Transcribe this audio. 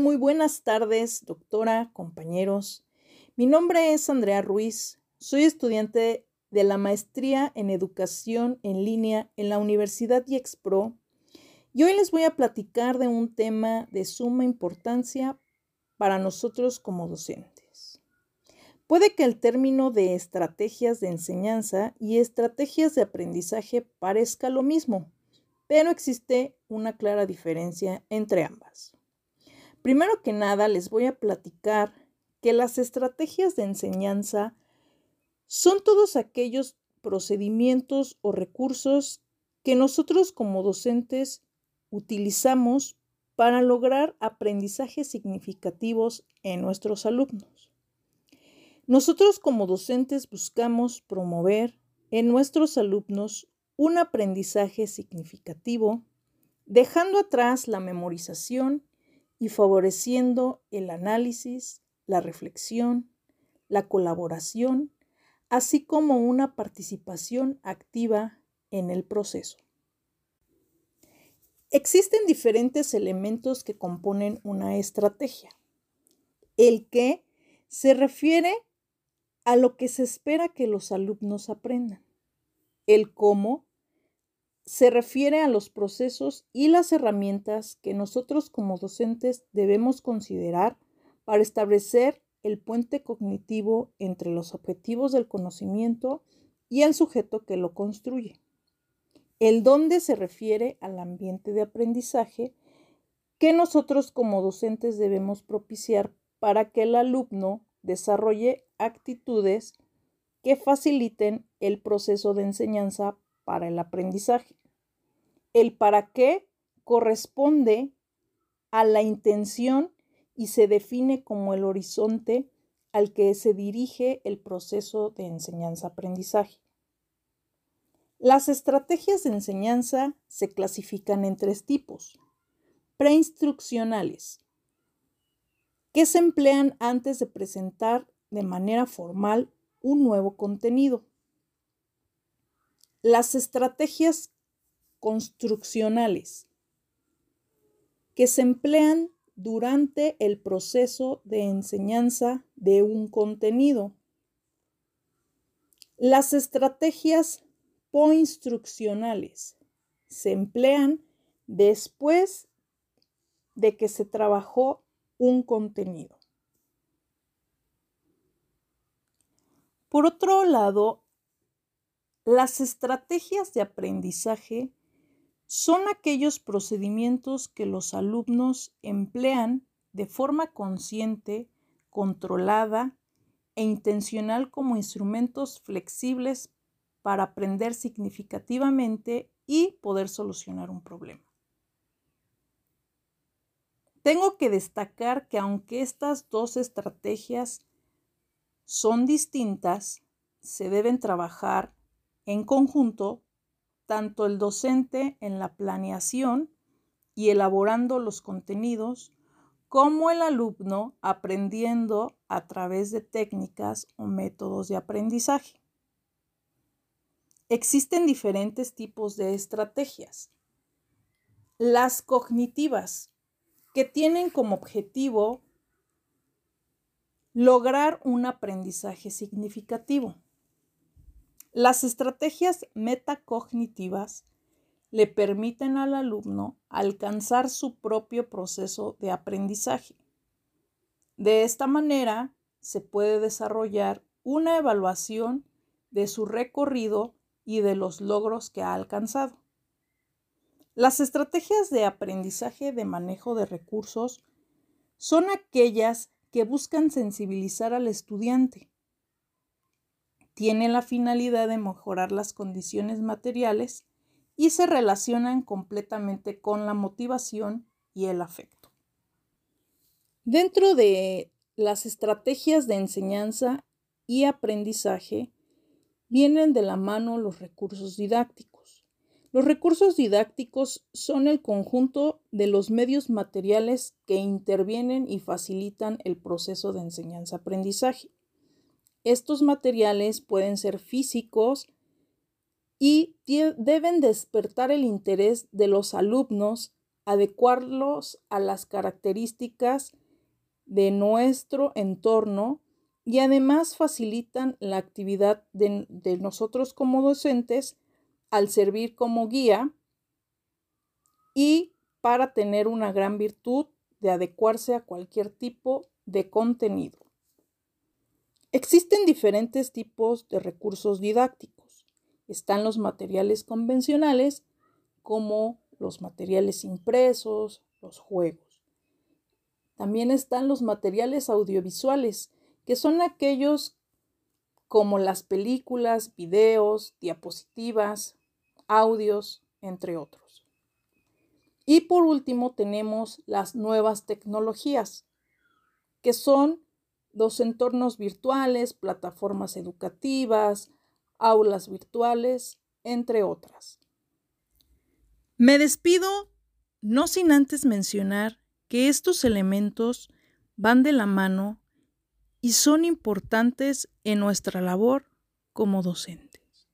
Muy buenas tardes, doctora, compañeros. Mi nombre es Andrea Ruiz. Soy estudiante de la maestría en educación en línea en la Universidad IEXPRO y hoy les voy a platicar de un tema de suma importancia para nosotros como docentes. Puede que el término de estrategias de enseñanza y estrategias de aprendizaje parezca lo mismo, pero existe una clara diferencia entre ambas. Primero que nada, les voy a platicar que las estrategias de enseñanza son todos aquellos procedimientos o recursos que nosotros como docentes utilizamos para lograr aprendizajes significativos en nuestros alumnos. Nosotros como docentes buscamos promover en nuestros alumnos un aprendizaje significativo, dejando atrás la memorización y favoreciendo el análisis, la reflexión, la colaboración, así como una participación activa en el proceso. Existen diferentes elementos que componen una estrategia. El que se refiere a lo que se espera que los alumnos aprendan. El cómo se refiere a los procesos y las herramientas que nosotros como docentes debemos considerar para establecer el puente cognitivo entre los objetivos del conocimiento y el sujeto que lo construye. El dónde se refiere al ambiente de aprendizaje que nosotros como docentes debemos propiciar para que el alumno desarrolle actitudes que faciliten el proceso de enseñanza para el aprendizaje. El para qué corresponde a la intención y se define como el horizonte al que se dirige el proceso de enseñanza-aprendizaje. Las estrategias de enseñanza se clasifican en tres tipos. Preinstruccionales, que se emplean antes de presentar de manera formal un nuevo contenido. Las estrategias construccionales que se emplean durante el proceso de enseñanza de un contenido. Las estrategias poinstruccionales se emplean después de que se trabajó un contenido. Por otro lado, las estrategias de aprendizaje son aquellos procedimientos que los alumnos emplean de forma consciente, controlada e intencional como instrumentos flexibles para aprender significativamente y poder solucionar un problema. Tengo que destacar que aunque estas dos estrategias son distintas, se deben trabajar en conjunto tanto el docente en la planeación y elaborando los contenidos, como el alumno aprendiendo a través de técnicas o métodos de aprendizaje. Existen diferentes tipos de estrategias. Las cognitivas, que tienen como objetivo lograr un aprendizaje significativo. Las estrategias metacognitivas le permiten al alumno alcanzar su propio proceso de aprendizaje. De esta manera, se puede desarrollar una evaluación de su recorrido y de los logros que ha alcanzado. Las estrategias de aprendizaje de manejo de recursos son aquellas que buscan sensibilizar al estudiante tienen la finalidad de mejorar las condiciones materiales y se relacionan completamente con la motivación y el afecto. Dentro de las estrategias de enseñanza y aprendizaje vienen de la mano los recursos didácticos. Los recursos didácticos son el conjunto de los medios materiales que intervienen y facilitan el proceso de enseñanza-aprendizaje. Estos materiales pueden ser físicos y deben despertar el interés de los alumnos adecuarlos a las características de nuestro entorno y además facilitan la actividad de, de, nosotros como docentes al servir como guía y para tener una gran virtud de adecuarse a cualquier tipo de contenido. Existen diferentes tipos de recursos didácticos. Están los materiales convencionales como los materiales impresos, los juegos. También están los materiales audiovisuales, que son aquellos como las películas, videos, diapositivas, audios, entre otros. Y por último tenemos las nuevas tecnologías, que son los entornos virtuales, plataformas educativas, aulas virtuales, entre otras. Me despido, no sin antes mencionar que estos elementos van de la mano y son importantes en nuestra labor como docentes.